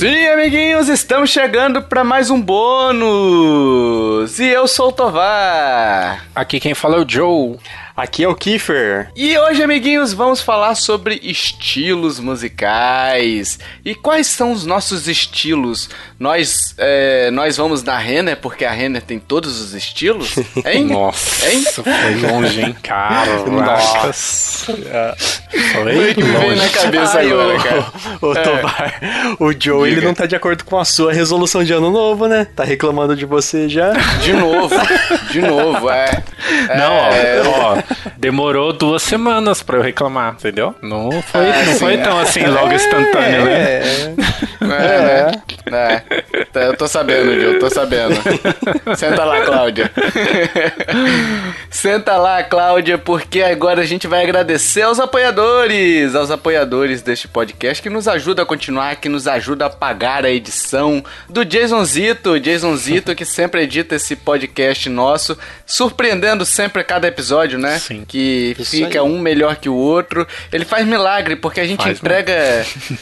Sim, amiguinhos, estamos chegando para mais um bônus. E eu sou o Tovar. Aqui quem fala é o Joe. Aqui é o Kiefer. E hoje, amiguinhos, vamos falar sobre estilos musicais. E quais são os nossos estilos? Nós, é, nós vamos na Renner, porque a Renner tem todos os estilos? Hein? Nossa, hein? foi longe, hein? Cara, Nossa. Foi que veio na cabeça Ai, agora, o, cara. o, É. O Joe, ele não tá de acordo com a sua resolução de ano novo, né? Tá reclamando de você já. De novo, de novo, é. Não, ó, É, ó, demorou duas semanas pra eu reclamar, entendeu? Não foi, Ah, não sim, foi é. tão assim, logo instantâneo, né? É, né? É. Tá, Eu tô sabendo, Gil, tô sabendo. Senta lá, Cláudia. Senta lá, Cláudia, porque agora a gente vai agradecer aos apoiadores, aos apoiadores deste podcast que nos ajuda a continuar, que nos ajuda a pagar a edição do Jason Zito, Jason Zito que sempre edita esse podcast nosso, surpreendendo sempre a cada episódio, né? Sim. Que Isso fica aí. um melhor que o outro. Ele faz milagre porque a gente Faz entrega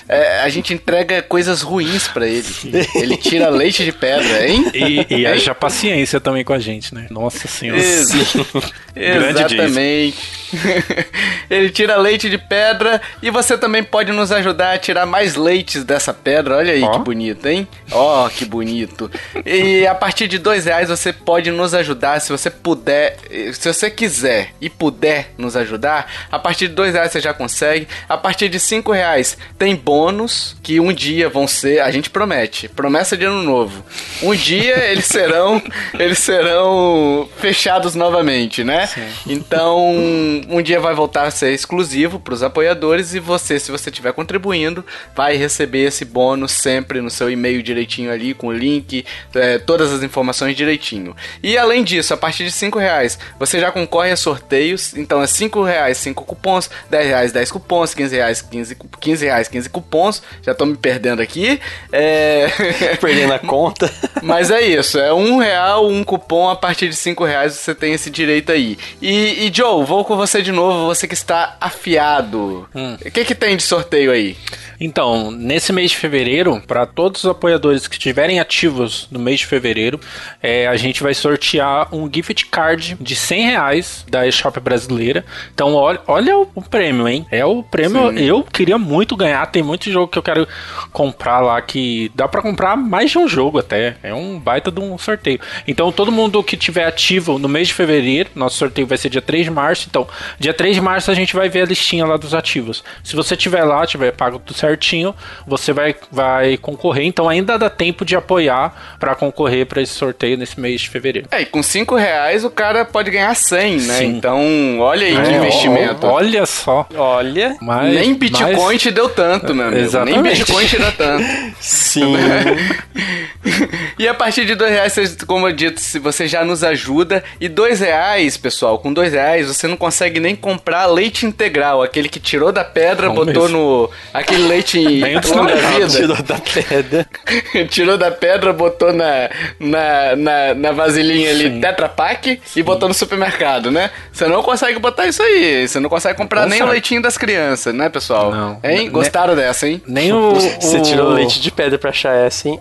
é, a gente entrega coisas ruins pra ele. Ele tira leite de pedra, hein? E, e haja paciência também com a gente, né? Nossa senhora. Ex- Grande Exatamente. Ele tira leite de pedra e você também pode nos ajudar a tirar mais leites dessa pedra. Olha aí Ó. que bonito, hein? Ó, que bonito. E a partir de dois reais você pode nos ajudar se você puder, se você quiser e puder nos ajudar. A partir de dois reais você já consegue. A partir de cinco reais tem bônus que um dia vão ser, a gente promete, promessa de ano novo. Um dia eles serão, eles serão fechados novamente, né? Então, um dia vai voltar a ser exclusivo para os apoiadores e você, se você estiver contribuindo, vai receber esse bônus sempre no seu e-mail direitinho ali, com o link, é, todas as informações direitinho. E além disso, a partir de 5 reais, você já concorre a sorteios. Então é 5 reais, 5 cupons, 10 reais, 10 cupons, 15 reais, 15, cu- 15 reais, 15 cupons. Já tô me perdendo aqui. É... Perdendo a conta. Mas é isso, é um real, um cupom, a partir de cinco reais você tem esse direito aí. E, e Joe, vou com você de novo, você que está afiado. O que que tem de sorteio aí? Então, nesse mês de fevereiro, para todos os apoiadores que estiverem ativos no mês de fevereiro, é, a gente vai sortear um gift card de 100 reais da eShop brasileira. Então, olha, olha o, o prêmio, hein? É o prêmio. Sim. Eu queria muito ganhar. Tem muito jogo que eu quero comprar lá que dá para comprar mais de um jogo até. É um baita de um sorteio. Então, todo mundo que tiver ativo no mês de fevereiro, nosso sorteio vai ser dia 3 de março. Então, dia 3 de março a gente vai ver a listinha lá dos ativos. Se você tiver lá, tiver pago tudo certinho, você vai, vai concorrer. Então, ainda dá tempo de apoiar para concorrer para esse sorteio nesse mês de fevereiro. É, e com cinco reais o cara pode ganhar 100, né? Sim. Então, olha aí que É, investimento. ó, Olha só. Olha. Mas, Nem Bitcoin mas- te deu tanto, meu amigo. Exatamente. Nem Bitcoin te dá tanto. Sim. e a partir de dois reais, vocês- como eu disse, se você já nos ajuda. E dois reais, pessoal, com dois reais você não consegue nem comprar leite integral, aquele que tirou da pedra, Não botou mesmo. no aquele leite longa vida, Tirou da pedra. tirou da pedra, botou na na, na, na vasilhinha ali. Tetra Pak e botou no supermercado, né? Você não consegue botar isso aí, você não consegue comprar nem o consegue. leitinho das crianças, né, pessoal? Não. Hein? Ne- Gostaram dessa, hein? Nem o. Você o- tirou leite de pedra pra achar essa, hein?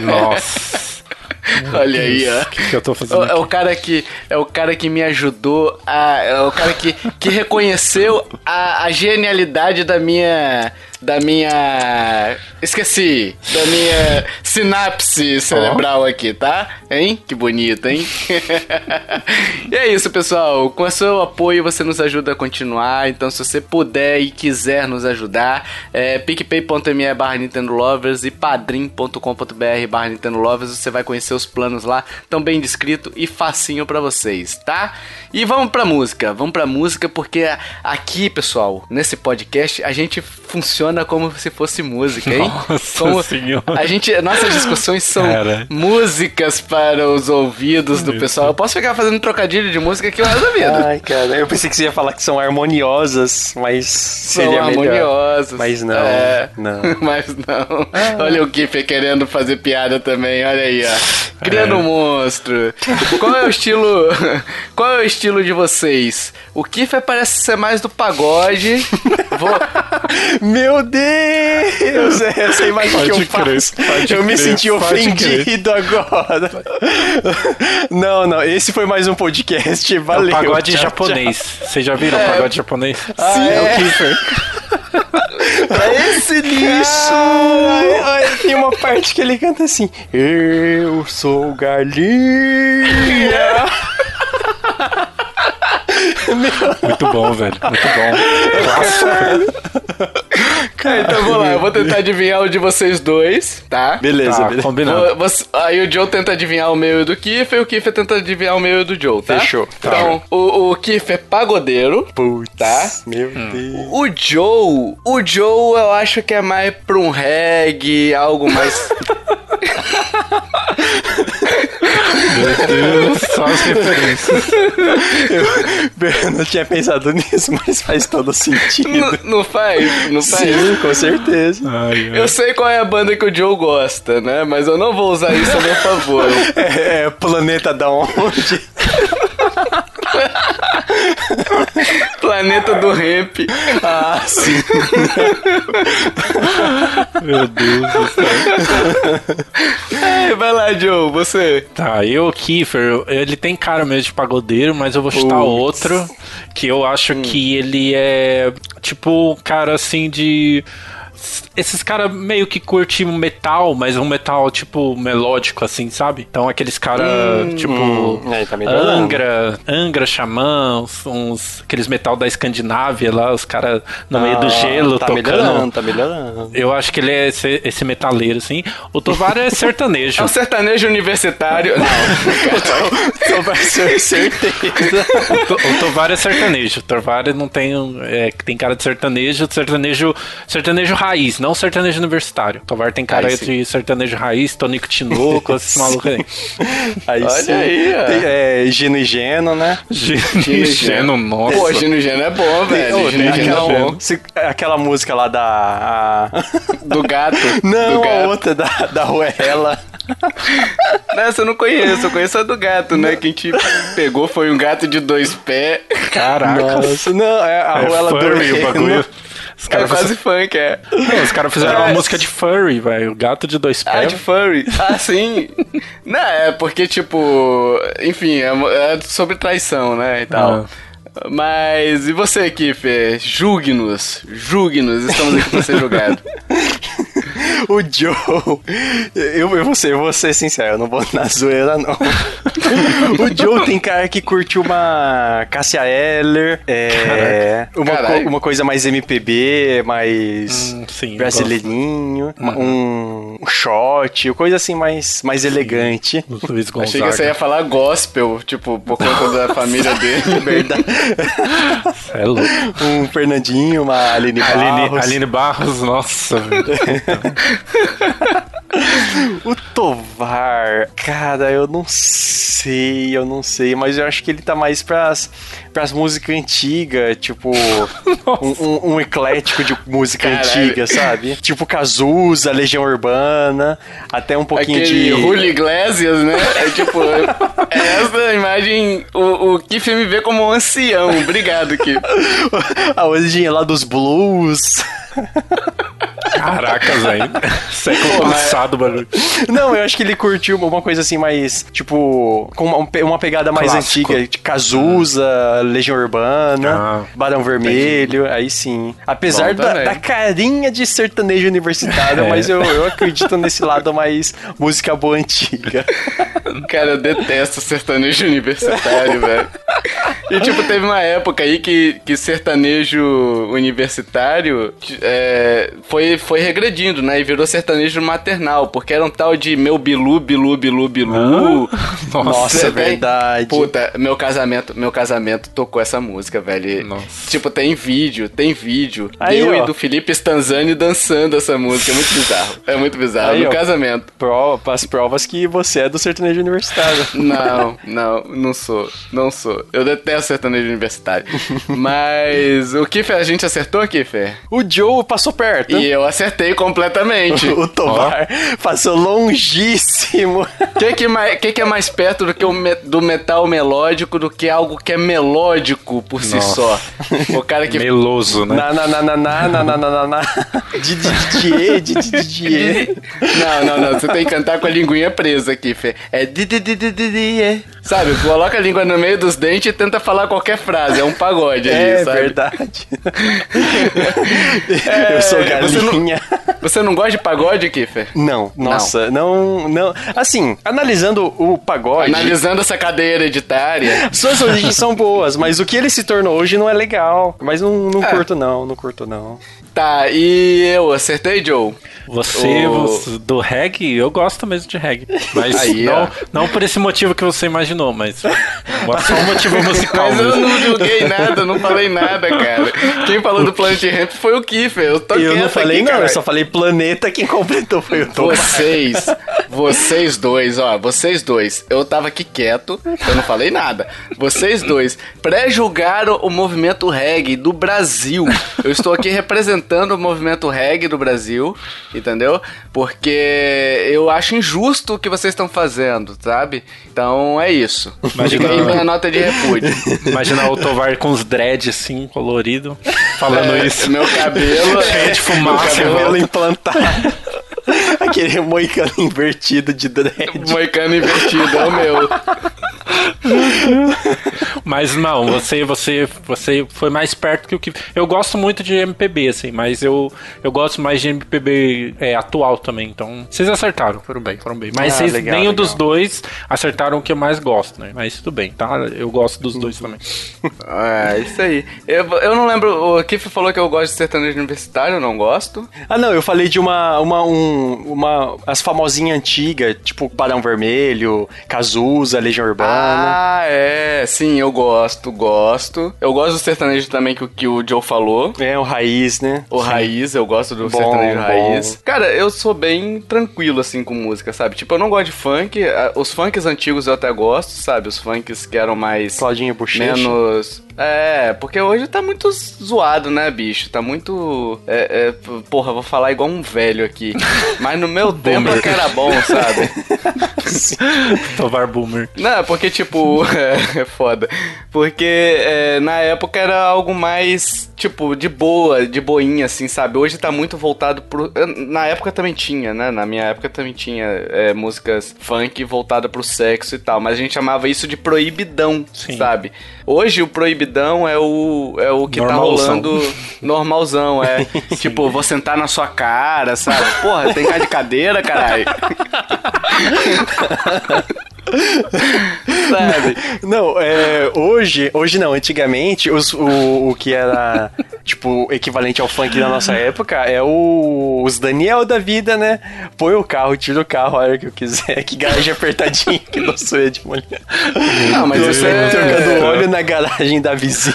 Nossa. Olha aí, ó. O que, que eu tô fazendo É o aqui? cara que é o cara que me ajudou a é o cara que, que reconheceu a, a genialidade da minha da minha esqueci da minha sinapse cerebral aqui, tá? Hein? Que bonito, hein? e é isso, pessoal. Com o seu apoio você nos ajuda a continuar. Então, se você puder e quiser nos ajudar, é picpay.me barra Nintendo Lovers e padrim.com.br barra Nintendo Lovers. Você vai conhecer os planos lá, tão bem descrito e facinho pra vocês, tá? E vamos pra música. Vamos pra música porque aqui, pessoal, nesse podcast, a gente funciona como se fosse música, hein? Nossa como Senhora. a gente, nossas discussões são Cara. músicas para os ouvidos do Isso. pessoal. Eu posso ficar fazendo trocadilho de música aqui o resto da vida. Ai, cara, eu pensei que você ia falar que são harmoniosas, mas São seria melhor. harmoniosas. Mas não, É. não. Mas não. Olha o Kiffer querendo fazer piada também, olha aí, ó. Criando É. um monstro. Qual é o estilo. Qual é o estilo de vocês? O Kiffer parece ser mais do pagode. Vou, Meu Deus! Essa é a imagem que eu Pode crer, faço. pode Eu me crer, senti pode ofendido agora. Não, não, esse foi mais um podcast. É o Valeu. pagode tchau, japonês. Vocês já viram o pagode japonês? Sim, é é. o Kiefer. É esse lixo! Tem uma parte que ele canta assim: Eu sou galinha. Muito bom, velho. Muito bom. Clássico. É, então vamos lá, eu vou tentar adivinhar o de vocês dois, tá? Beleza, Tá, beleza. combinado. Vou- você- aí o Joe tenta adivinhar o meu e do Kiffer, e o Kiffer tenta adivinhar o meu e do Joe, tá? Fechou. Tá. Então, o, o Kiffer é pagodeiro, Putz, tá? Meu Deus. O Joe, o Joe eu acho que é mais pra um reggae, algo mais... Meu Deus, só as referências. Eu não tinha pensado nisso, mas faz todo sentido. não, não faz? Não faz? Sim, com certeza. Ai, ai. Eu sei qual é a banda que o Joe gosta, né? Mas eu não vou usar isso a meu favor. É, é planeta da onde? Planeta do Ramp. Ah, sim. Meu Deus do céu. É, vai lá, Joe, você. Tá, eu, Kiefer, ele tem cara mesmo de pagodeiro, mas eu vou chutar outro que eu acho que ele é tipo um cara assim de. Esses caras meio que curtem metal, mas um metal tipo melódico, assim, sabe? Então aqueles caras tipo. hum, aí tá. Angra, Angra, Xamã, uns, uns- aqueles metal da Escandinávia lá, os caras no meio do Ah, gelo tá tocando. melhorando, tá melhorando. Eu acho que ele é esse, esse metaleiro, assim. O Tovar é sertanejo. É um sertanejo universitário. Não. Então vai ser certeza. O To- O Tovar é sertanejo. O Tovar não tem, é, tem cara de sertanejo, sertanejo, sertanejo raiz, não sertanejo universitário. Tovar tem cara Aí de sertanejo raiz, Tonico Tinoco, esses malucos aí. Aí Olha sim. aí, ó. Tem, é, Gino e Geno, né? Geno, nossa. Pô, Gino Geno é bom, velho. Ô, Gino tem Geno é aquela, bom. se- aquela música lá da. a- Do gato. Não, do a gato. outra da, da Ruela. Essa eu não conheço, eu conheço a do gato, né? Quem te pegou foi um gato de dois pés. Caraca. Nossa, não, é a É Ruela do o bagulho. Os É caras quase funk, é. Não, os caras fizeram uma É. música de furry, velho. O gato de dois Ah, pés. de furry. Ah, sim. Não, é porque, tipo... Enfim, é, é sobre traição, né, e tal. Mas, e você, Kiffer? Julgue-nos. Julgue-nos. Estamos aqui pra ser julgado. O Joe. Eu, eu, vou ser, eu vou ser sincero, eu não vou na zoeira, não. o Joe tem cara que curte uma Cássia Eller, é, uma, co- uma coisa mais MPB, mais Hum, sim, brasileirinho, uma- um, um shot, coisa assim mais, mais elegante. Achei que você ia falar gospel, tipo, por conta da família dele. Verdade. É louco. um Fernandinho, uma Aline Aline, Barros. Aline Barros, nossa, velho. O Tovar, cara, eu não sei, eu não sei, mas eu acho que ele tá mais pras, pras músicas antigas, tipo, um, um- um eclético de música Caralho. antiga, sabe? Tipo Cazuza, Legião Urbana, até um pouquinho Aquele de... Julio Iglesias, né? É tipo, é essa imagem, o, o Kiffer me vê como um ancião. Obrigado, Kiffer. A origem lá dos blues. Caracas, velho. Século passado, bagulho. Não, eu acho que ele curtiu uma coisa assim mais, tipo, com uma, uma pegada mais Clássico. antiga, de Cazuza, Legião Urbana, Ah, Barão Vermelho, aí sim. Apesar da, da carinha de sertanejo universitário, É. mas eu, eu acredito nesse lado mais música boa antiga. Cara, eu detesto sertanejo universitário, velho. E, tipo, teve uma época aí que, que sertanejo universitário é, foi, foi regredindo, né? E virou sertanejo maternal, porque era um tal de meu bilu, bilu, bilu, bilu. Nossa, Nossa, é verdade. Puta, meu casamento, meu casamento tocou essa música, velho. Nossa. Tipo, tem vídeo, tem vídeo. Aí, eu ó. e do Felipe Stanzani dançando essa música. É muito bizarro. É muito bizarro. Aí, no ó. casamento. Prova, as provas que você é do sertanejo universitário. Não, não, não sou. Não sou. eu, eu detesto sertanejo universitário. Mas o Kiffer, a gente acertou, Kiffer? O Joe passou perto. E eu acertei completamente. O Tovar passou longíssimo. O que, que, que, que é mais perto do que o me- do metal melódico do que algo que é melódico por si Nossa. só? O cara que Meloso, né? Na, na, na, na, na, na, na, na, na, na. De, de, de, de, de, de, de, de. Não, não, não. Você tem que cantar com a linguinha presa aqui, Fê. É di, di, di, di, di, di, é. Sabe? Coloca a língua no meio dos dentes e tenta falar qualquer frase. É um pagode aí, É sabe? verdade. É, Eu sou você não- galinha. Você não gosta de pagode, Kiffer? Não, nossa, não, não. Assim, analisando o pagode. Analisando essa cadeia hereditária. Suas origens são boas, mas o que ele se tornou hoje não é legal. Mas não, não É. curto, não, não curto, não. Tá, e eu acertei, Joe? Você, O- você- do reggae, eu gosto mesmo de reggae. Mas Aí, ó. não, não por esse motivo que você imaginou, mas só um motivo musical Mas eu não julguei nada, não falei nada, cara. Quem falou do Planet Ramp foi o Kiffer. Eu tô eu não quieto falei, aqui, não, cara. eu só falei planeta, quem completou foi o Tom. Vocês, vocês dois, ó, vocês dois, eu tava aqui quieto, eu não falei nada. Vocês dois pré-julgaram o movimento reggae do Brasil. Eu estou aqui representando o movimento reggae do Brasil, entendeu? Porque eu acho injusto o que vocês estão fazendo, sabe? Então é isso. Imagina- Fica aí minha nota de repúdio. Imagina o Tovar com os dreads assim, colorido, falando É, isso. Meu cabelo Cheio de é, fumaça, cabelo implantado. Aquele moicano invertido de dread. moicano invertido, é o meu. Mas não, você, você, você foi mais perto que o que. Eu gosto muito de MPB, assim, mas eu, eu gosto mais de MPB é, atual também. Então, vocês acertaram, foram bem, foram bem. Mas Ah, vocês, legal, nenhum legal. dos dois acertaram o que eu mais gosto, né? Mas tudo bem, tá? Eu gosto dos dois também. É, isso aí. Eu, eu não lembro, o Kiff falou que eu gosto de sertanejo universitário, eu não gosto. Ah, não, eu falei de uma. uma, um, uma as famosinhas antigas, tipo Barão Vermelho, Cazuza, Legião Urbana. Ah, é, sim, eu gosto, gosto. Eu gosto do sertanejo também que, o- que o Joe falou. É, o Raiz, né? O Raiz, eu gosto do Bom, sertanejo bom. raiz. Cara, eu sou bem tranquilo, assim, com música, sabe? Tipo, eu não gosto de funk. ah, Os funks antigos eu até gosto, sabe? Os funks que eram mais... Claudinha Bochecha. Menos... É, porque hoje tá muito zoado, né, bicho? Tá muito... É, é, porra, vou falar igual um velho aqui. Mas no meu tempo é que era bom, sabe? Tovar Boomer. Não, porque, tipo, é, é foda. Porque é, na época era algo mais, tipo, de boa, de boinha, assim, sabe? Hoje tá muito voltado pro. Na época também tinha, né? Na minha época também tinha é, músicas funk voltada pro sexo e tal. Mas a gente chamava isso de proibidão, Sim. sabe? Hoje o proibidão é o, é o que Normalzão. tá rolando normalzão, é. tipo, vou sentar na sua cara, sabe? Porra, tem cara de cadeira, caralho. sabe? Não, é, hoje, hoje não, antigamente, os, o, o que era, tipo, equivalente ao funk da nossa época é o, os Daniel da vida, né? Põe o carro, tira o carro a hora que eu quiser, que garagem apertadinha, que não sou eu de mulher. Não, mas isso é. Trocando óleo na garagem da vizinha.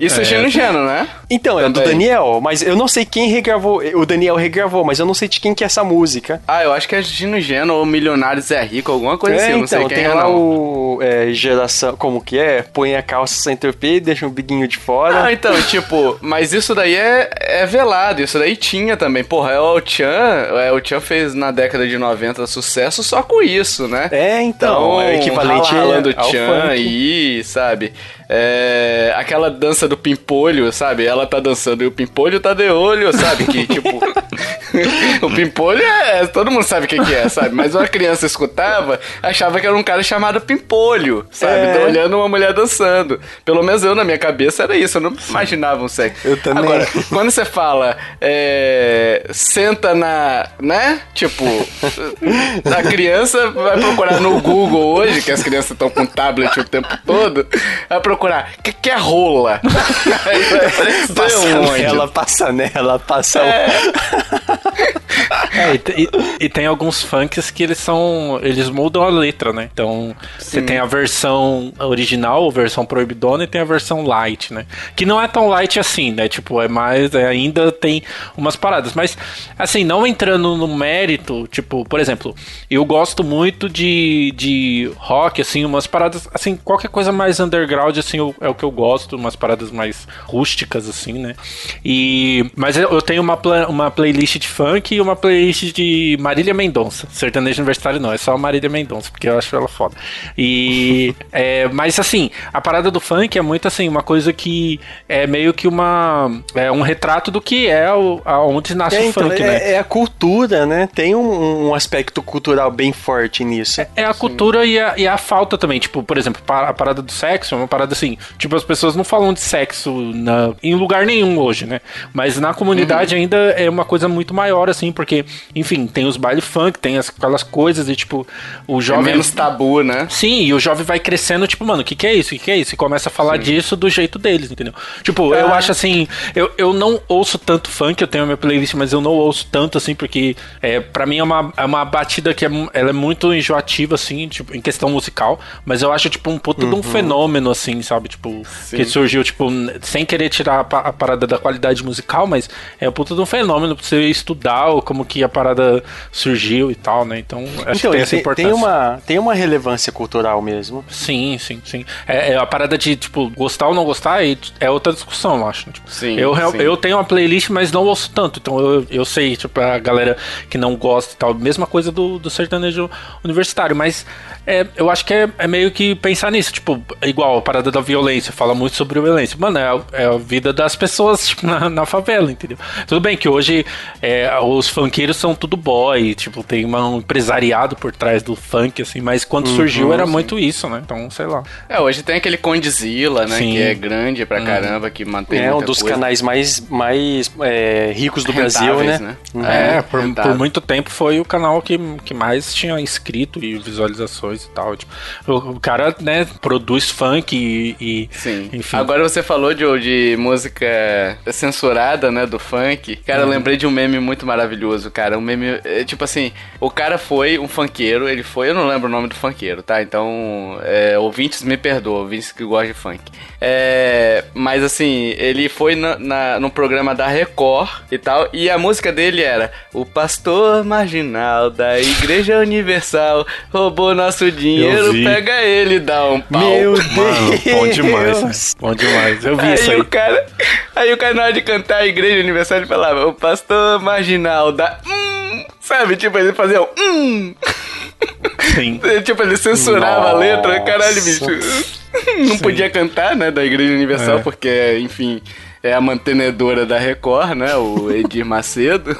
Isso é gênio gênio, né? Então, é do. Daniel, mas eu não sei quem regravou, o Daniel regravou, mas eu não sei de quem que é essa música. Ah, eu acho que é Gino Geno ou Milionários é Rico, alguma coisa É, assim, eu não sei então, quem tem é lá não. o é, geração, como que é? Põe a calça sem trepê, deixa um biguinho de fora. Ah, então, tipo, mas isso daí é, é velado, isso daí tinha também. Porra, é o Chan, é, o Chan fez na década de 90 sucesso só com isso, né? É, então, é o equivalente ralando ao Chan aí, sabe? É, aquela dança do pimpolho, sabe? Ela tá dançando e o pimpolho tá de olho, sabe? Que, tipo... o pimpolho é... Todo mundo sabe o que que é, sabe? Mas uma criança escutava, achava que era um cara chamado pimpolho, sabe? É. Olhando uma mulher dançando. Pelo menos eu, na minha cabeça, era isso. Eu não imaginava um sexo. Eu também. Agora, quando você fala... é, senta na... Né? Tipo... a criança vai procurar no Google hoje, que as crianças estão com tablet o tempo todo, vai procurar o que, que é rola? Aí Passa onde? nela, passa nela, passa É. É, e, e, e, tem alguns funks que eles são. Eles mudam a letra, né? Então, Sim. você tem a versão original, a versão proibidona, e tem a versão light, né? Que não é tão light assim, né? Tipo, é mais. É, ainda tem umas paradas. Mas, assim, não entrando no mérito, tipo, por exemplo, eu gosto muito de, de rock, assim, umas paradas. Assim, qualquer coisa mais underground, assim, eu, é o que eu gosto, umas paradas mais rústicas, assim, né? E. Mas eu tenho uma, uma playlist de funk e uma playlist de Marília Mendonça. Sertanejo universitário não, é só Marília Mendonça, porque eu acho ela foda. E. é, mas assim, a parada do funk é muito assim, uma coisa que é meio que uma. É um retrato do que é o, onde nasce é, o então, funk, é, né? É a cultura, né? Tem um, um aspecto cultural bem forte nisso. É, é a cultura e a, e a, falta também. Tipo, por exemplo, a parada do sexo é uma parada assim. Tipo, as pessoas não falam de sexo na, em lugar nenhum hoje, né? Mas na comunidade uhum. ainda é uma coisa muito maior, assim, porque, enfim, tem os baile funk, tem as, aquelas coisas e, tipo, o é jovem. É menos tabu, né? Sim, e o jovem vai crescendo, tipo, mano, o que, que é isso? O que, que é isso? E começa a falar Sim. disso do jeito deles, entendeu? Tipo, eu ah. acho assim, eu, eu não ouço tanto funk, eu tenho a minha playlist, mas eu não ouço tanto, assim, porque é, para mim é uma, é uma batida que é, ela é muito enjoativa, assim, tipo, em questão musical, mas eu acho, tipo, um puto uhum. de um uhum. fenômeno, assim, sabe? Tipo, Sim. que surgiu, tipo, sem querer tirar a, a, parada da qualidade musical, mas é um puto de um fenômeno pra você estudar como que a parada surgiu e tal, né? Então, acho então, que tem essa importância. Tem uma, tem uma relevância cultural mesmo. Sim, sim, sim. É, é a parada de, tipo, gostar ou não gostar é outra discussão, eu acho. Tipo, sim, eu, sim. eu tenho uma playlist, mas não ouço tanto. Então eu, eu sei, tipo, a galera que não gosta e tal. Mesma coisa do, do sertanejo universitário. Mas é, eu acho que é, é, meio que pensar nisso. Tipo, igual a parada da violência. Fala muito sobre violência. Mano, é a, é a vida das pessoas tipo, na, na, favela, entendeu? Tudo bem que hoje é, os funkeiros são tudo boy. Tipo, tem um empresariado por trás do funk, assim. Mas quando uhum, surgiu era sim. muito isso, né? Então, sei lá. É, hoje tem aquele Condzilla, né? Sim. Que é grande pra uhum. caramba, que mantém. É um dos coisa. canais mais, mais é, ricos do Brasil, né? né? Uhum. É, por, por, muito tempo foi o canal que, que mais tinha inscrito e visualizações e tal. Tipo, o, cara, né, produz funk e. e Sim. Enfim. Agora você falou de, de música censurada, né? Do funk. Cara, uhum. eu lembrei de um meme muito maravilhoso, cara. Um meme. É, tipo assim, o cara foi um funkeiro, ele foi. Eu não lembro o nome do funkeiro, tá? Então, é, ouvintes me perdoam, ouvintes que gostam de funk. É, mas assim, ele foi na, na, no programa da Record e tal, e a música dele era O pastor marginal da Igreja Universal roubou nosso dinheiro, pega ele e dá um pau. Meu Deus! Mano, bom demais, bom demais. Eu vi aí isso aí. O cara, aí o hora de cantar a Igreja Universal, falava O pastor marginal da. Hum, sabe? Tipo, ele fazia um. Hum. Sim. tipo, ele censurava Nossa. a letra, caralho, bicho. Não Sim. podia cantar, né, da Igreja Universal, é. porque, enfim, é a mantenedora da Record, né? O Edir Macedo.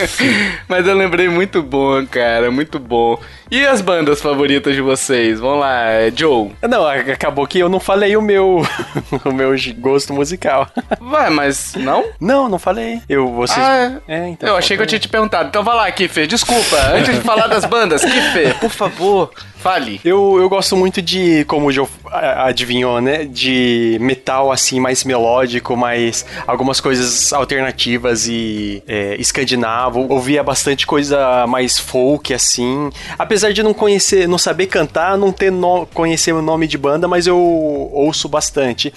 Mas eu lembrei muito bom, cara, muito bom. E as bandas favoritas de vocês? Vamos lá, é Joe. Não, acabou que eu não falei o meu o meu gosto musical. Vai, mas não? Não, não falei. Eu vocês ah, é, é então. Eu achei que eu tinha te perguntado. Então vai lá, Kiffer, desculpa. Antes de falar das bandas, Kiffer, por favor. Fale. Eu, eu gosto muito de, como o Joe adivinhou, né? De metal assim, mais melódico, mais algumas coisas alternativas e é, escandinavo. Ouvia bastante coisa mais folk, assim. Apesar de não conhecer, não saber cantar, não ter no, conhecer o nome de banda, mas eu ouço bastante.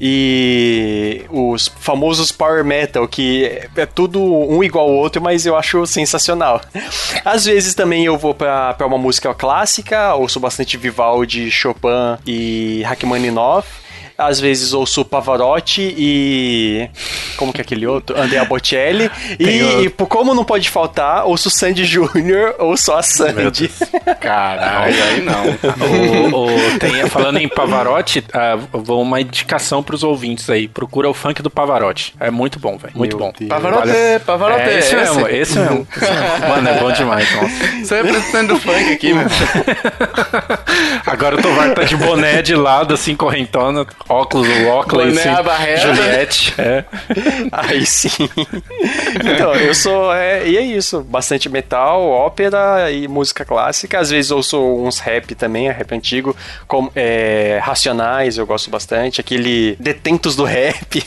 E os famosos power metal, que é tudo um igual ao outro, mas eu acho sensacional. Às vezes também eu vou para uma música clássica ouço bastante Vivaldi, Chopin e Rachmaninoff às vezes ouço Pavarotti e. Como que é aquele outro? Andrea Bocelli. e, e, como não pode faltar, ouço Sandy Júnior ou só a Sandy. Caralho, aí não. o, o, tem, falando em Pavarotti, uh, vou uma indicação pros ouvintes aí. Procura o funk do Pavarotti. É muito bom, velho. Muito Meu bom. Deus. Pavarotti, vale... Pavarotti. É, esse, esse mesmo, esse mesmo. Mano, é bom demais, nossa. Você é representando o funk aqui, mano. Agora o Tovar tá de boné de lado, assim, correntona óculos, o óculos, assim, Juliette. É. Aí sim. Então, eu sou. É, e é isso. Bastante metal, ópera e música clássica. Às vezes ouço uns rap também, rap antigo. Como, é, Racionais, eu gosto bastante. Aquele Detentos do Rap.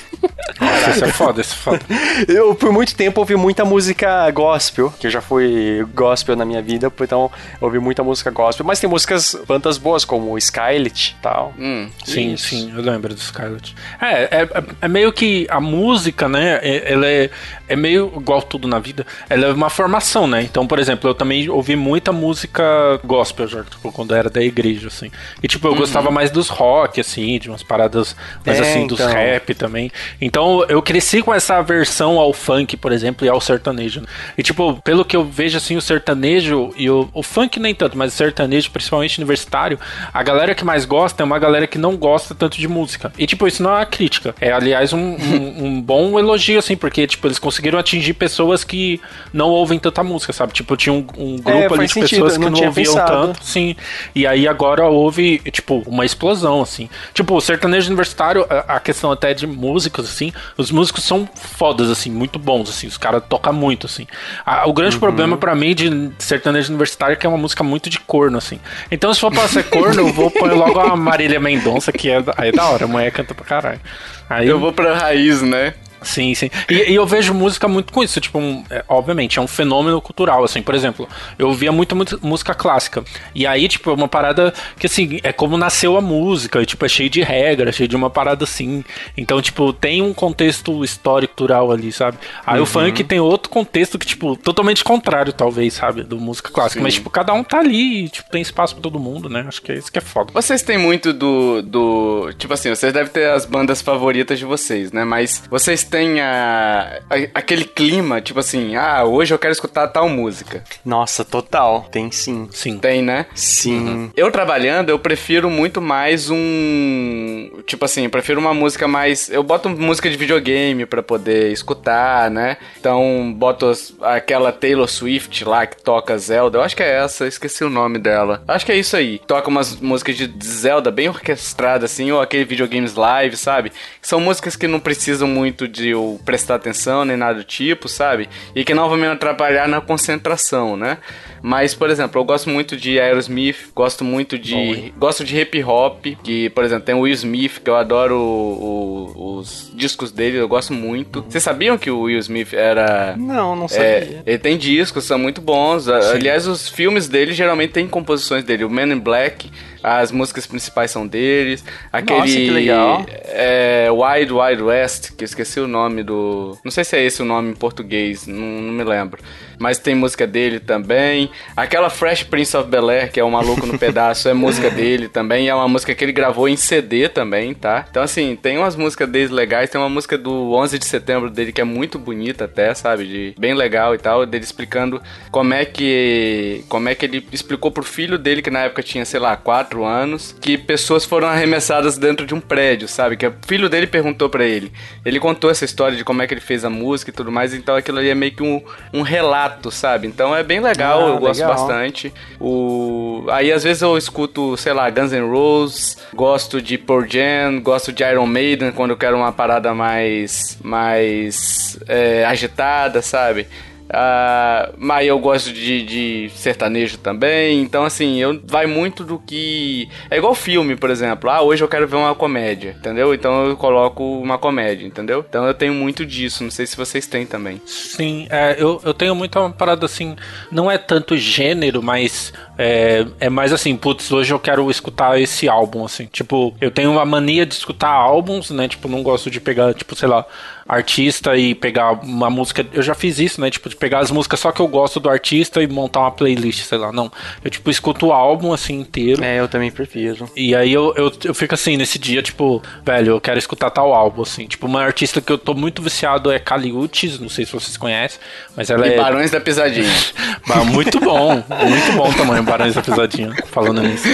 Nossa, esse é foda, esse é foda. Eu, por muito tempo, ouvi muita música gospel, que eu já fui gospel na minha vida, então ouvi muita música gospel. Mas tem músicas, bandas boas, como Skylet e tal. Hum, sim, isso. sim, eu lembro do Skylet. É, é, é, meio que a música, né, é, ela é, é meio igual tudo na vida, ela é uma formação, né? Então, por exemplo, eu também ouvi muita música gospel, já, tipo, quando era da igreja, assim. E, tipo, eu uhum. gostava mais dos rock, assim, de umas paradas mais, é, assim, dos então... rap também. Então, eu cresci com essa aversão ao funk, por exemplo, e ao sertanejo. E, tipo, pelo que eu vejo, assim, o sertanejo e o, o funk nem tanto, mas o sertanejo, principalmente universitário, a galera que mais gosta é uma galera que não gosta tanto de música. E, tipo, isso não é uma crítica. É, aliás, um, um, um bom elogio, assim, porque, tipo, eles conseguiram atingir pessoas que não ouvem tanta música, sabe? Tipo, tinha um, um grupo é, ali de sentido, pessoas que não, não ouviam pensado. tanto, sim. E aí agora houve, tipo, uma explosão, assim. Tipo, o sertanejo universitário, a, a questão até de músicos, assim, os músicos são fodas, assim, muito bons, assim, os caras tocam muito, assim. A, o grande uhum. problema para mim de sertanejo universitário é que é uma música muito de corno, assim. Então, se for pra ser corno, eu vou pôr logo a Marília Mendonça, que é, aí é da hora, a mulher canta pra caralho. Aí, eu vou pra raiz, né? Sim, sim. E, e, eu vejo música muito com isso, tipo, um, é, obviamente, é um fenômeno cultural, assim, por exemplo, eu ouvia muita, muita música clássica, e aí, tipo, é uma parada que, assim, é como nasceu a música, e, tipo, é cheio de regras, cheio de uma parada assim, então, tipo, tem um contexto histórico, cultural ali, sabe? Aí uhum. o funk tem outro contexto que, tipo, totalmente contrário, talvez, sabe, do música clássica, sim. mas, tipo, cada um tá ali, e, tipo, tem espaço pra todo mundo, né, acho que é isso que é foda. Vocês têm muito do, do, tipo assim, vocês devem ter as bandas favoritas de vocês, né, mas vocês tem a, a, aquele clima, tipo assim, ah, hoje eu quero escutar tal música. Nossa, total. Tem sim. Sim. Tem, né? Sim. Uhum. Eu trabalhando, eu prefiro muito mais um. Tipo assim, eu prefiro uma música mais. Eu boto música de videogame pra poder escutar, né? Então, boto aquela Taylor Swift lá que toca Zelda. Eu acho que é essa, esqueci o nome dela. Acho que é isso aí. Toca umas músicas de Zelda bem orquestradas, assim, ou aquele videogames live, sabe? São músicas que não precisam muito de prestar atenção nem nada do tipo, sabe? E que não vão me atrapalhar na concentração, né? Mas, por exemplo, eu gosto muito de Aerosmith, gosto muito de. Bom, gosto de hip hop, que, por exemplo, tem o Will Smith, que eu adoro o, o, os discos dele, eu gosto muito. Vocês sabiam que o Will Smith era. Não, não sabia. É, ele tem discos, são muito bons. Sim. Aliás, os filmes dele geralmente tem composições dele. O Man in Black as músicas principais são deles. Aquele. Nossa, que legal. É, Wild Wild West, que eu esqueci o nome do. Não sei se é esse o nome em português, não, não me lembro. Mas tem música dele também. Aquela Fresh Prince of Bel Air, que é o Maluco no Pedaço, é música dele também. É uma música que ele gravou em CD também, tá? Então, assim, tem umas músicas dele legais. Tem uma música do 11 de setembro dele que é muito bonita até, sabe? De, bem legal e tal. Dele explicando como é que. Como é que ele explicou pro filho dele, que na época tinha, sei lá, 4 quatro anos, que pessoas foram arremessadas dentro de um prédio, sabe? Que o filho dele perguntou para ele. Ele contou essa história de como é que ele fez a música e tudo mais, então aquilo ali é meio que um, um relato, sabe? Então é bem legal, ah, eu gosto legal. bastante. O... Aí às vezes eu escuto, sei lá, Guns N' Roses, gosto de Pearl Jam, gosto de Iron Maiden quando eu quero uma parada mais, mais é, agitada, sabe? Uh, mas eu gosto de, de, sertanejo também. Então, assim, eu vai muito do que. É igual filme, por exemplo. Ah, hoje eu quero ver uma comédia, entendeu? Então eu coloco uma comédia, entendeu? Então eu tenho muito disso. Não sei se vocês têm também. Sim, é, eu, eu tenho muita parada assim. Não é tanto gênero, mas é, é mais assim, putz, hoje eu quero escutar esse álbum, assim. Tipo, eu tenho uma mania de escutar álbuns, né? Tipo, não gosto de pegar, tipo, sei lá artista e pegar uma música. Eu já fiz isso, né? Tipo, de pegar as músicas só que eu gosto do artista e montar uma playlist, sei lá. Não. Eu, tipo, escuto o álbum assim inteiro. É, eu também prefiro. E aí eu, eu, eu fico assim, nesse dia, tipo, velho, eu quero escutar tal álbum, assim. Tipo, uma artista que eu tô muito viciado é Caliutes, não sei se vocês conhecem, mas ela e é. Barões da Pisadinha. muito bom, muito bom também, Barões da Pisadinha, falando nisso.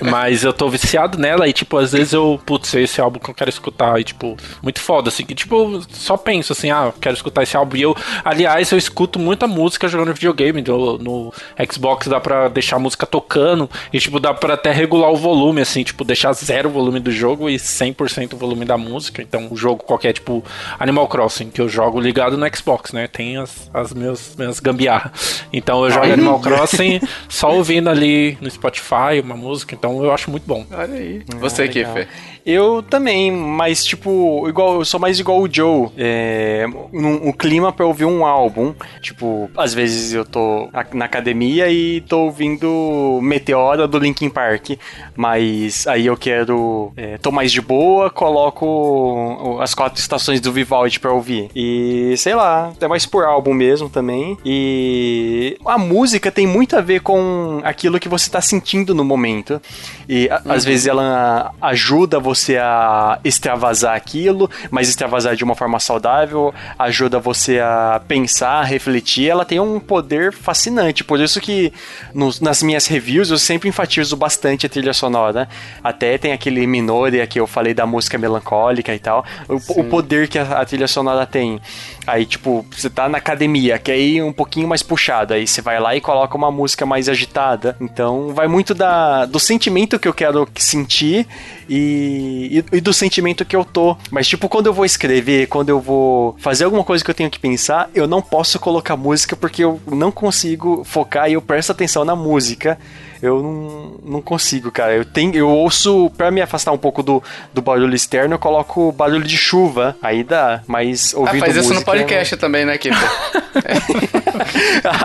Mas eu tô viciado nela e, tipo, às vezes eu, putz, esse álbum que eu quero escutar e, tipo, muito foda, assim. que tipo, só penso assim, ah, quero escutar esse álbum. E eu, aliás, eu escuto muita música jogando videogame. No, no Xbox dá pra deixar a música tocando e, tipo, dá pra até regular o volume, assim, tipo, deixar zero o volume do jogo e 100% o volume da música. Então, um jogo qualquer, tipo, Animal Crossing, que eu jogo ligado no Xbox, né? Tem as, as meus, minhas gambiarras. Então, eu jogo Animal Crossing só ouvindo ali no Spotify uma música. Então, eu acho muito bom. Olha aí. Você aqui, Fê. Eu também, mas tipo, igual, eu sou mais igual o Joe. É, um, um clima pra ouvir um álbum. Tipo, às vezes eu tô na academia e tô ouvindo Meteora do Linkin Park. Mas aí eu quero. É, tô mais de boa, coloco as quatro estações do Vivaldi pra ouvir. E sei lá, é mais por álbum mesmo também. E a música tem muito a ver com aquilo que você tá sentindo no momento. E uhum. às vezes ela ajuda você você a extravasar aquilo, mas extravasar de uma forma saudável, ajuda você a pensar, a refletir. Ela tem um poder fascinante. Por isso que nos, nas minhas reviews eu sempre enfatizo bastante a trilha sonora. Até tem aquele Minoria que eu falei da música melancólica e tal. O, o poder que a, a trilha sonora tem. Aí, tipo, você tá na academia, quer ir um pouquinho mais puxado, aí você vai lá e coloca uma música mais agitada. Então, vai muito da, do sentimento que eu quero sentir e, e, e, do sentimento que eu tô. Mas, tipo, quando eu vou escrever, quando eu vou fazer alguma coisa que eu tenho que pensar, eu não posso colocar música porque eu não consigo focar e eu presto atenção na música eu não, não consigo, cara. Eu tenho, eu ouço, pra me afastar um pouco do, do barulho externo, eu coloco barulho de chuva, aí dá, mas ouvindo ah, faz isso no podcast não... também, né, Kiko?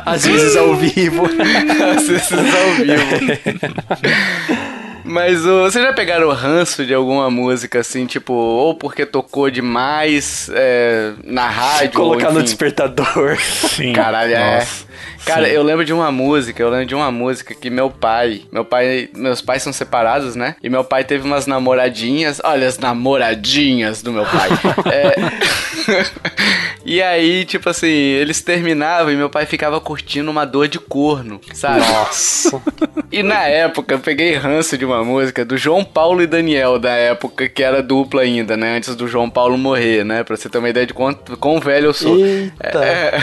Às vezes ao vivo. Às vezes ao vivo. Mas uh, vocês já pegaram o ranço de alguma música assim, tipo, ou porque tocou demais é, na rádio? Colocar ou, no despertador. Sim. Caralho, é. Nossa. é. Cara, Sim. eu lembro de uma música, eu lembro de uma música que meu pai, meu pai, meus pais são separados, né? E meu pai teve umas namoradinhas, olha as namoradinhas do meu pai. é... e aí, tipo assim, eles terminavam e meu pai ficava curtindo uma dor de corno, sabe? Nossa. e na época eu peguei ranço de uma música do João Paulo e Daniel da época que era dupla ainda, né? Antes do João Paulo morrer, né? Pra você ter uma ideia de quanto, quão velho eu sou. Eita. É...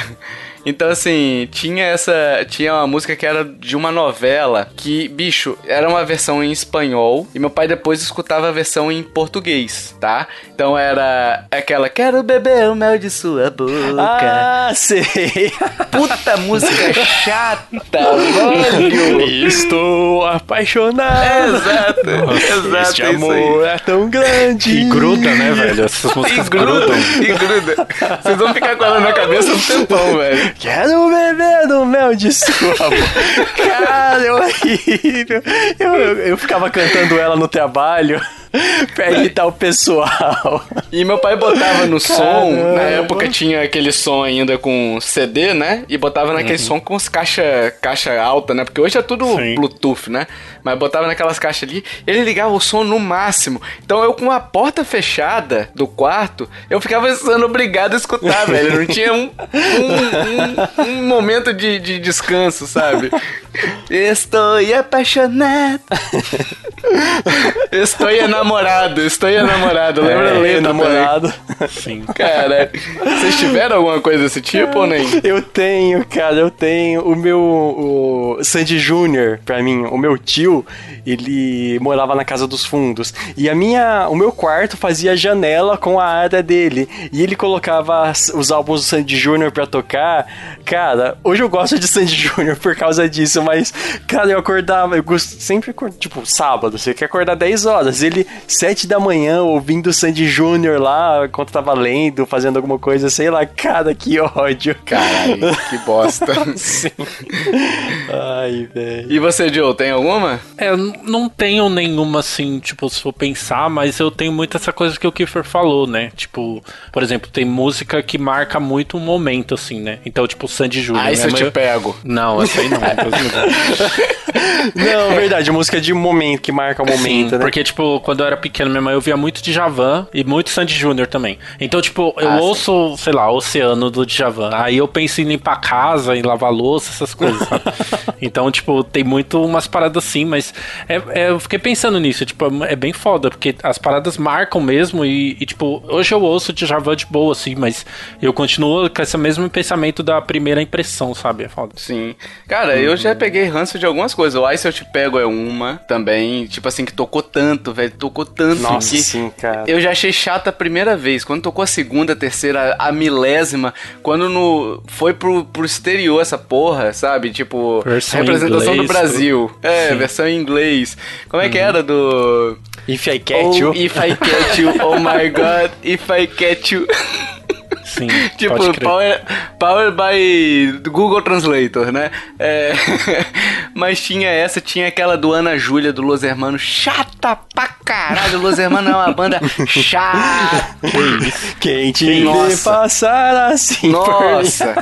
Então, assim, tinha essa. Tinha uma música que era de uma novela que, bicho, era uma versão em espanhol e meu pai depois escutava a versão em português, tá? Então era aquela Quero beber o mel de sua boca. Ah, sei. Puta música chata, velho. Estou apaixonado. Exato, Nossa, exato. Este amor é tão grande. E gruda, né, velho? Essas músicas e gruda, grudam. E gruda. Vocês vão ficar com ela na cabeça um tempão, velho. Quero beber do mel de sua Cara, eu, eu, eu, eu ficava cantando ela no trabalho. irritar o pessoal. E meu pai botava no som, na época tinha aquele som ainda com CD, né? E botava naquele uhum. som com os caixa, caixa alta, né? Porque hoje é tudo Sim. Bluetooth, né? Mas botava naquelas caixas ali, ele ligava o som no máximo. Então eu com a porta fechada do quarto, eu ficava sendo obrigado a escutar, velho. Não tinha um, um, um, um momento de, de descanso, sabe? Estou apaixonado. Estou enamorado. Estou enamorado. Lembra é, a letra? Namorado. Sim. Cara, vocês tiveram alguma coisa desse tipo ou nem? Eu tenho, cara, eu tenho. O meu o Sandy Júnior, pra mim, o meu tio, ele morava na casa dos fundos. E a minha, o meu quarto fazia janela com a área dele. E ele colocava os álbuns do Sandy Júnior pra tocar. Cara, hoje eu gosto de Sandy Júnior por causa disso, mas, cara, eu acordava, eu sempre, tipo, sábado, você quer acordar 10 horas. Ele, 7 da manhã, ouvindo Sandy Júnior lá, enquanto tava lendo, fazendo alguma coisa, sei lá, cara, que ódio. Caralho, que bosta. Sim. Ai, velho. E você, Joe, tem alguma? É, eu não tenho nenhuma assim, tipo, se for pensar, mas eu tenho muito essa coisa que o Kiefer falou, né? Tipo, por exemplo, tem música que marca muito um momento, assim, né? Então, tipo, Sandy Júnior. Ah, isso eu te pego. Não, essa aí não. não, verdade, música de momento, que marca o momento, Sim, né? Porque, tipo, quando eu era pequeno, minha mãe ouvia muito de Javan e muito Sandy Júnior também. Então, tipo, eu ah, ouço, sei lá, Oceano do Djavan. Aí eu penso em limpar a casa, em lavar louça, essas coisas, sabe? Então, tipo, tem muito umas paradas assim, mas é, é, eu fiquei pensando nisso, tipo, é bem foda, porque as paradas marcam mesmo e, e tipo, hoje eu ouço de Javan de boa, assim, mas eu continuo com esse mesmo pensamento da primeira impressão, sabe? É foda. Sim. Cara, eu já peguei ranço de algumas coisas. O Ice Eu Te Pego é uma também, tipo assim, que tocou tanto, velho, tocou tanto Nossa, que sim, cara. eu já achei chata a primeira vez. Quando tocou a segunda, a terceira, a milésima, quando no foi pro, pro exterior essa porra, sabe? Tipo, Versão em representação do inglês, Brasil. É, Sim. versão em inglês. Como é que era do If I catch you. Oh, if I catch you, oh my god, if I catch you. Sim, Tipo, power, power by Google Translator, né? É, mas tinha essa, tinha aquela do Ana Júlia, do Los Hermanos, chata pra caralho. Los Hermanos é uma banda chata. Quem te passar assim. Nossa.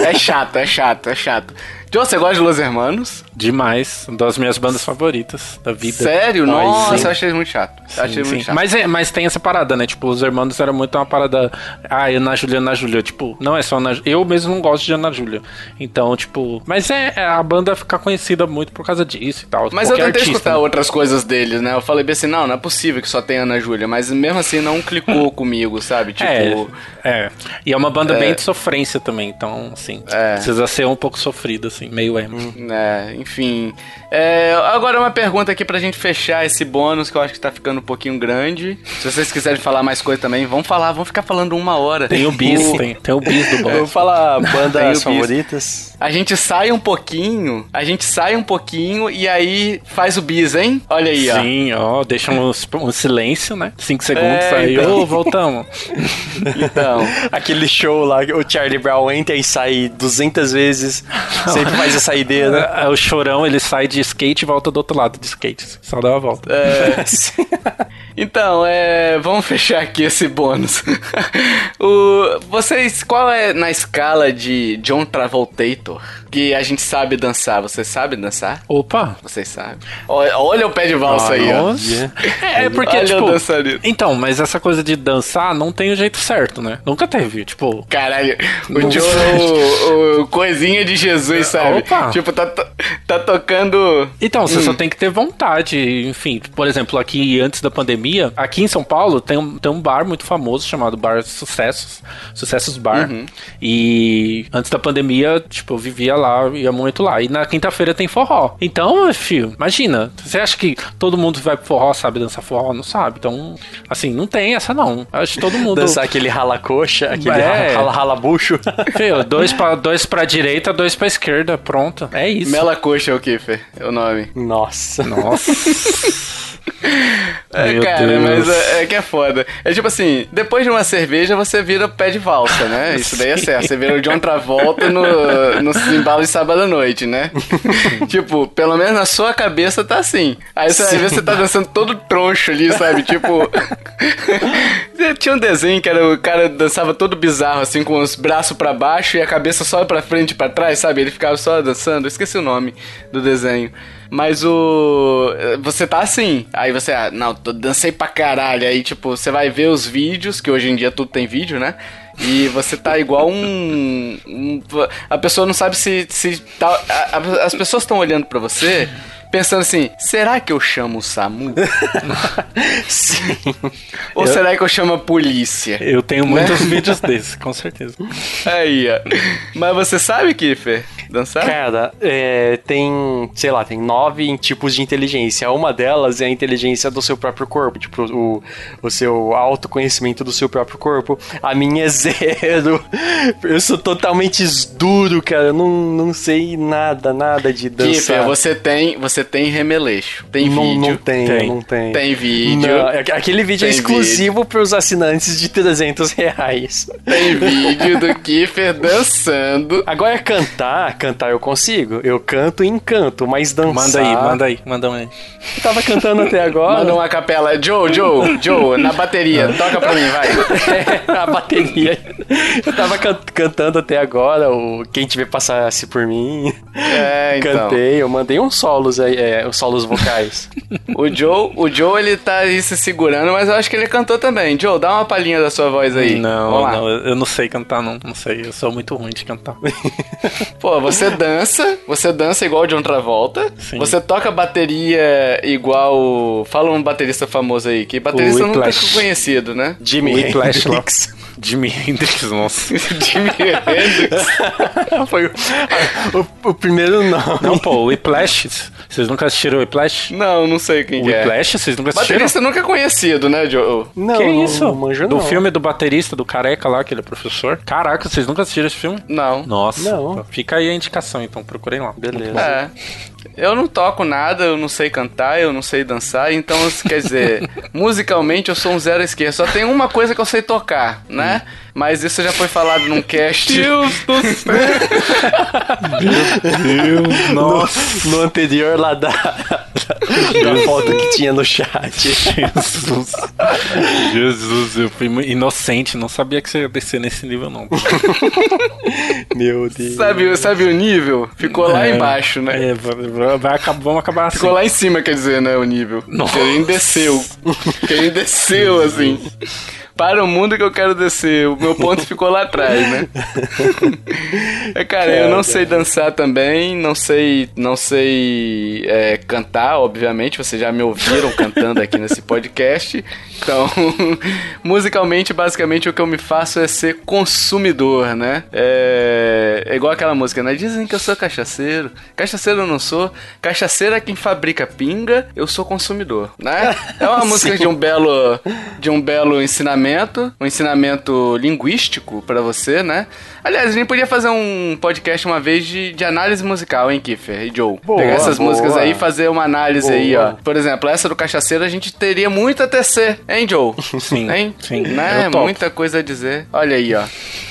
É chato, é chato, é chato. Joe, você gosta de Los Hermanos? Demais. Uma das minhas bandas favoritas da vida. Sério? Ai, Nossa, sim. eu achei muito chato. Eu achei Sim, muito sim. chato. Mas, é, mas tem essa parada, né? Tipo, os irmãos era muito uma parada. Ah, Ana Júlia, Ana Júlia. Tipo, não é só Ana. Eu mesmo não gosto de Ana Júlia. Então, tipo. Mas é, é a banda fica conhecida muito por causa disso e tal. Mas eu tentei artista, escutar né? outras coisas deles, né? Eu falei bem assim, não, não é possível que só tenha Ana Júlia, mas mesmo assim não clicou comigo, sabe? Tipo, É, é. E é uma banda É. bem de sofrência também, então, assim, É. precisa ser um pouco sofrido, assim, meio emo. É, enfim. É, agora uma pergunta aqui pra gente fechar esse bônus que eu acho que tá ficando um pouquinho grande. Se vocês quiserem falar mais coisa também, vamos falar, vamos ficar falando uma hora. Tem o bis, tem, tem o bis do bom. vou falar bandas favoritas. A gente sai um pouquinho, a gente sai um pouquinho e aí faz o bis, hein? Olha aí, ó. Sim, ó, deixa um, um silêncio, né? Cinco segundos É, aí, então. voltamos. Então. Aquele show lá, o Charlie Brown entra e sai 200 vezes, sempre faz a saideira. É, o chorão, ele sai de skate e volta do outro lado de skate. Só dá uma volta. É, Então, é, vamos fechar aqui esse bônus. o, vocês, qual é na escala de John Travoltator que a gente sabe dançar? Vocês sabem dançar? Opa! Vocês sabem? Olha, olha o pé de valsa aí, ó. É, é porque, Olha tipo. o dançarino. Então, mas essa coisa de dançar não tem o jeito certo, né? Nunca teve. Tipo, Caralho, o é o, o coisinha de Jesus, sabe? Opa. Tipo, tá, to- tá tocando. Então, você Hum. só tem que ter vontade. Enfim, por exemplo, aqui antes da pandemia, aqui em São Paulo tem um, tem um bar muito famoso chamado Bar Sucessos, Sucessos Bar. Uhum. E antes da pandemia, tipo, eu vivia lá, ia muito lá. E na quinta-feira tem forró. Então, filho, imagina, você acha que todo mundo vai pro forró, sabe dançar forró? Não sabe. Então, assim, não tem essa não. Acho que todo mundo. Dançar aquele rala-coxa, aquele É. rala-rala-bucho. Filho, dois pra, dois pra direita, dois pra esquerda. Pronto. É isso. Mela Coxa é o que, Fê? É o nome. Nossa. Nossa. É, Meu cara, Deus. mas é, é que é foda. É tipo assim, depois de uma cerveja você vira pé de valsa, né? Isso daí é certo. Você vira o John Travolta no, no embalo de sábado à noite, né? tipo, pelo menos na sua cabeça tá assim. Aí você você tá dançando todo troncho ali, sabe? Tipo. Tinha um desenho que era o cara dançava todo bizarro, assim, com os braços pra baixo e a cabeça só pra frente e pra trás, sabe? Ele ficava só dançando. Eu esqueci o nome do desenho. Mas o. Você tá assim. Aí você, ah, não, dancei pra caralho. Aí, tipo, você vai ver os vídeos, que hoje em dia tudo tem vídeo, né? E você tá igual um. um- a pessoa não sabe se. se tá, a- a- as pessoas estão olhando pra você. Pensando assim, será que eu chamo o SAMU? Sim. Ou será que eu chamo a polícia? Eu tenho muitos vídeos desses, com certeza. Aí, ó. Mas você sabe, Kiffer? Dançar? Cara, é, tem, sei lá, tem nove tipos de inteligência. Uma delas é a inteligência do seu próprio corpo, tipo, o, o seu autoconhecimento do seu próprio corpo. A minha é zero. Eu sou totalmente duro, cara. Eu não, não sei nada, nada de dançar. Kiffer, você tem, você tem remeleixo. Tem não, vídeo. não tem, Tem. não tem. Tem vídeo. Não, é- aquele vídeo é exclusivo para os assinantes de 300 reais. Tem vídeo do Kiffer dançando. Agora cantar, cantar eu consigo. Eu canto e encanto, mas dançar... Manda aí, manda aí, manda aí. Eu tava cantando até agora. Manda uma capela. Joe, Joe, Joe, na bateria. Toca pra mim, vai. a bateria. Eu tava can- cantando até agora, o Quem Tiver Passasse por mim. É, então. Cantei, eu mandei uns solos aí. É, os solos vocais. O Joe, o Joe, ele tá aí se segurando, mas eu acho que ele cantou também. Joe, dá uma palhinha da sua voz aí. Não, não, eu não sei cantar, não. Não sei. Eu sou muito ruim de cantar. Pô, você dança, você dança igual o John Travolta. Sim. Você toca bateria igual. Fala um baterista famoso aí, que baterista O nunca Whiplash. conhecido, né? Jimmy Whiplash. Hendrix. Jimi Hendrix, nossa. Jimmy Hendrix. Foi o, o, o primeiro não. Não, pô, o Whiplash. Vocês nunca assistiram o Whiplash? Não, não sei quem O que é. Whiplash, vocês nunca assistiram? Baterista nunca é conhecido, né, Joe? Não, que não, isso? Não manjo, do não. filme do baterista, do careca lá, aquele professor. Caraca, vocês nunca assistiram esse filme? Não. Nossa. Não. Fica aí a indicação, então procurem lá. Beleza. É. Eu não toco nada, eu não sei cantar, eu não sei dançar, então, quer dizer, musicalmente eu sou um zero à esquerda. Só tem uma coisa que eu sei tocar, né? Mas isso já foi falado num cast. Deus do céu! Deus, nossa. No anterior lá da, da foto que tinha no chat. Jesus. Jesus, eu fui inocente, não sabia que você ia descer nesse nível, não. Meu Deus. Sabe, sabe o nível? Ficou lá É, embaixo, né? É, vai acabar, vamos acabar assim. Ficou lá em cima, quer dizer, né, o nível. Nossa. Que ele desceu. Que ele desceu, assim. Para o mundo que eu quero descer. O meu ponto ficou lá atrás, né? É, cara, eu não sei dançar também, não sei, não sei é, cantar, obviamente. Vocês já me ouviram cantando aqui nesse podcast. Então, musicalmente, basicamente, o que eu me faço é ser consumidor, né? É, é igual aquela música, né? Dizem que eu sou cachaceiro. Cachaceiro eu não sou. Cachaceiro é quem fabrica pinga, eu sou consumidor, né? É uma música de um belo, de um belo ensinamento, um ensinamento linguístico pra você, né? Aliás, a gente podia fazer um podcast uma vez de, de análise musical, hein, Kiffer e Joe? Boa, Pegar essas boa. músicas aí e fazer uma análise Boa. aí, ó. Por exemplo, essa do Cachaceiro a gente teria muito a tecer, hein, Joe? Sim, Hein? sim, Né? Muita coisa a dizer. Olha aí, ó.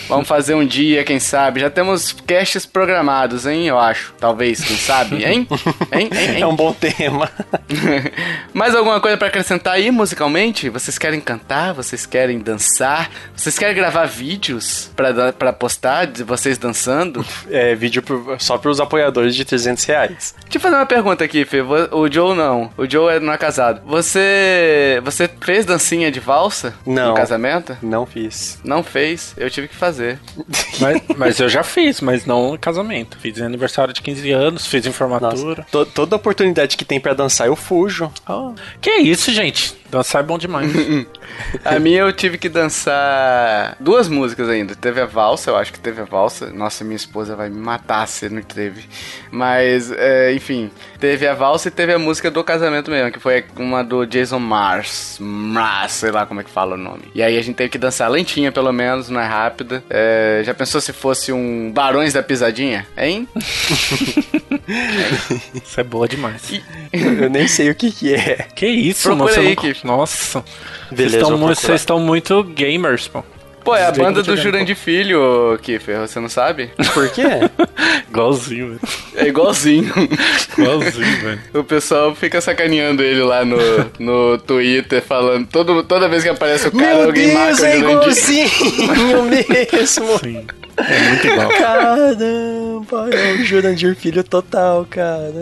Vamos fazer um dia, quem sabe. Já temos casts programados, hein? Eu acho. Talvez, quem sabe, hein? Hein? Hein? Hein? É um bom tema. Mais alguma coisa pra acrescentar aí musicalmente? Vocês querem cantar? Vocês querem dançar? Vocês querem gravar vídeos pra postar de vocês dançando? É vídeo pro- só para os apoiadores de 300 reais. Deixa eu fazer uma pergunta aqui, Fê. O Joe não. O Joe é- não é casado. Você. Você fez dancinha de valsa? Não. No casamento? Não fiz. Não fez. Eu tive que fazer. Mas, mas eu já fiz, mas não em casamento. Fiz em aniversário de 15 anos, fiz em Nossa, formatura. to- toda oportunidade que tem pra dançar eu fujo. Oh, que isso, gente? Dançar é bom demais. A minha eu tive que dançar duas músicas ainda. Teve a valsa, eu acho que teve a valsa. Nossa, minha esposa vai me matar se não teve. Mas, é, enfim, teve a valsa e teve a música do casamento mesmo, que foi uma do Jason Mars. Mars, sei lá como é que fala o nome. E aí a gente teve que dançar lentinha, pelo menos, não é rápida. É, já pensou se fosse um Barões da Pisadinha? Hein? Isso é boa demais. Eu nem sei o que que é. Que isso, Procura mano? Aí, não... Nossa. Beleza, vocês estão muito gamers, pô. Pô, é a banda do Jurandir Filho, Kiffer, você não sabe? Por quê? Igualzinho, velho. É igualzinho. Igualzinho, velho. O pessoal fica sacaneando ele lá no, no Twitter, falando. Todo, toda vez que aparece o cara, Meu alguém Deus, marca é o Jurandir. igualzinho mesmo. Sim. É muito igual. Caramba, é o Jurandir Filho total, cara.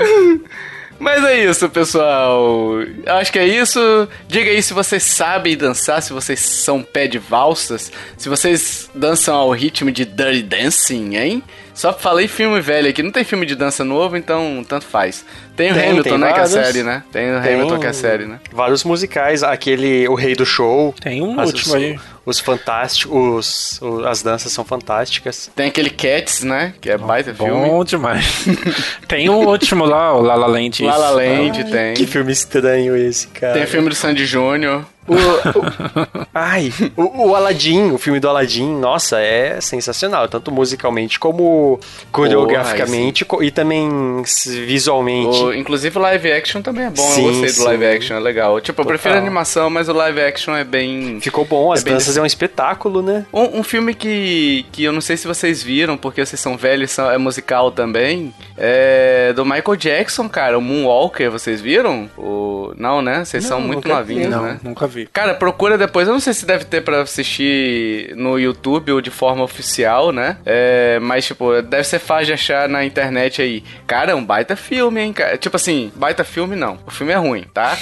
Mas é isso, pessoal. Acho que é isso. Diga aí se vocês sabem dançar, se vocês são pé de valsas, se vocês dançam ao ritmo de Dirty Dancing, hein? Só falei filme velho aqui, não tem filme de dança novo, então tanto faz. Tem o Tem, Hamilton, tem né? Que é a vários. série, né? Tem o Tem Hamilton, que é a série, né? Vários musicais, aquele O Rei do Show. Tem um As- último aí. Os fantásticos, os, as danças são fantásticas. Tem aquele Cats, né? Que é baita filme. Bom demais. Tem um último lá, o La La Land. La La. Land tem. Que filme estranho esse, cara. Tem o filme do Sandy Júnior. O, o- ai, o, o Aladdin, o filme do Aladdin, nossa, é sensacional, tanto musicalmente como coreograficamente co- e também visualmente. Inclusive o live action também é bom. Sim, eu gostei sim. do live action, é legal. Tipo, eu Total. prefiro a animação, mas o live action é bem. Ficou bom, as É bem danças é um espetáculo, né? Um, um filme que, que eu não sei se vocês viram, porque vocês são velhos, são, é musical também. É do Michael Jackson, cara, o Moonwalker, vocês viram? O, não, né? Vocês são Não, muito nunca novinhos, vi, Não, né? nunca vi. Cara, procura depois. Eu não sei se deve ter pra assistir no YouTube ou de forma oficial, né? É, mas, tipo, deve ser fácil de achar na internet aí. Cara, é um baita filme, hein? Cara? Tipo assim, baita filme não. O filme é ruim, tá?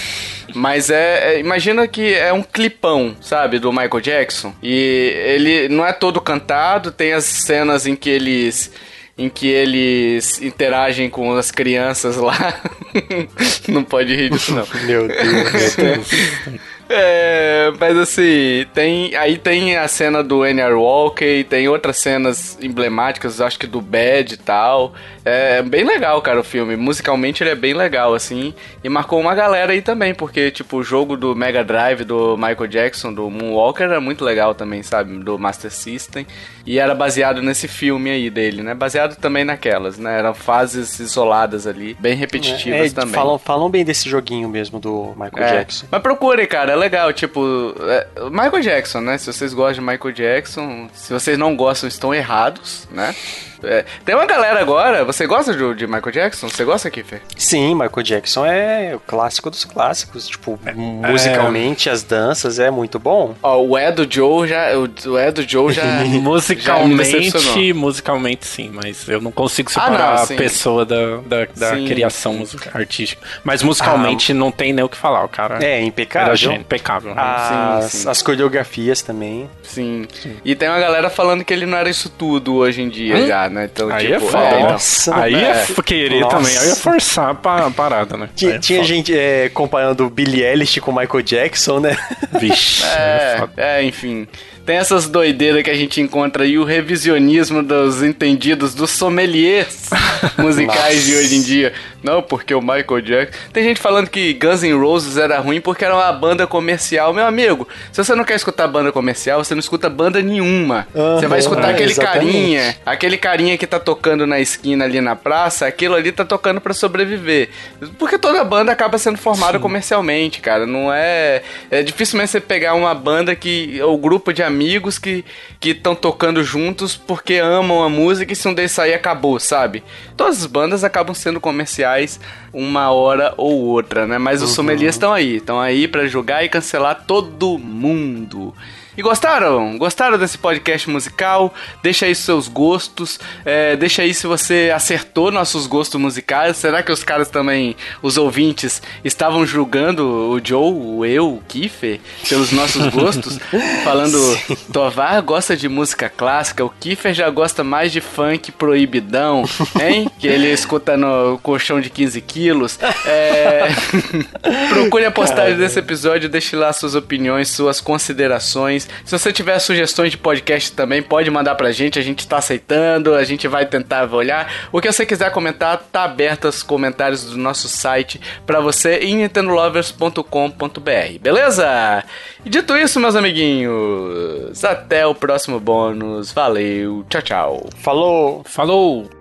Mas é, é, Imagina que é um clipão, sabe? Do Michael Jackson. E ele não é todo cantado, tem as cenas em que eles em que eles interagem com as crianças lá. não pode rir disso, não. Meu Deus, meu Deus. É, mas assim, tem, aí tem a cena do N.R. Walker, tem outras cenas emblemáticas, acho que do Bad e tal. É bem legal, cara, o filme. Musicalmente ele é bem legal, assim. E marcou uma galera aí também, porque, tipo, o jogo do Mega Drive do Michael Jackson, do Moonwalker, era muito legal também, sabe? Do Master System. E era baseado nesse filme aí dele, né? Baseado também naquelas, né? Eram fases isoladas ali, bem repetitivas é, é, também. Falam, falam bem desse joguinho mesmo do Michael é. Jackson. Mas procure, cara, é legal. Tipo, é, Michael Jackson, né? Se vocês gostam de Michael Jackson, se vocês não gostam, estão errados, né? É, tem uma galera agora. Você gosta de, de, Michael Jackson? Você gosta, Kiffer? Sim, Michael Jackson é o clássico dos clássicos. Tipo, é, musicalmente, é... as danças é muito bom. Ó, o Edo Joe já. O Edo Joe já. musicalmente, já musicalmente sim, mas eu não consigo separar ah, não, a pessoa da, da, da criação artística. Mas musicalmente ah, não tem nem o que falar, o cara. É, impecável. Era impecável. As, sim, sim. as coreografias também. Sim. sim. E tem uma galera falando que ele não era isso tudo hoje em dia hum? já, né? Então, aí tipo, é foda. É, Nossa, aí é, é querer Nossa. também. Aí é forçar a parada, né? Tinha, é tinha gente é, comparando Billie Eilish com Michael Jackson, né? Vixe. É, é, é enfim. Tem essas doideiras que a gente encontra aí, o revisionismo dos entendidos, dos sommeliers musicais de hoje em dia. Não, porque o Michael Jackson. Tem gente falando que Guns N' Roses era ruim porque era uma banda comercial. Meu amigo, se você não quer escutar banda comercial, você não escuta banda nenhuma. Uhum, você vai escutar é, aquele exatamente. carinha, aquele carinha que tá tocando na esquina ali na praça, aquilo ali tá tocando para sobreviver. Porque toda banda acaba sendo formada Sim. comercialmente, cara. Não é. É dificilmente você pegar uma banda que. ou grupo de amigos que estão tocando juntos porque amam a música e se um deles sair acabou, sabe? Todas as bandas acabam sendo comerciais uma hora ou outra, né? Mas os uhum. sommeliers estão aí, estão aí para julgar e cancelar todo mundo. E gostaram? Gostaram desse podcast musical? Deixa aí seus gostos. É, deixa aí se você acertou nossos gostos musicais. Será que os caras também, os ouvintes, estavam julgando o Joe, o eu, o Kiffer, pelos nossos gostos? Falando, Tovar gosta de música clássica, o Kiffer já gosta mais de funk proibidão, hein? Que ele escuta no colchão de 15 quilos. É... Procure a postagem Caramba. desse episódio, deixe lá suas opiniões, suas considerações. Se você tiver sugestões de podcast também, pode mandar pra gente, a gente tá aceitando, a gente vai tentar olhar. O que você quiser comentar, tá aberto os comentários do nosso site para você em nintendolovers.com.br, beleza? E dito isso, meus amiguinhos, até o próximo bônus. Valeu, tchau, tchau. Falou! Falou!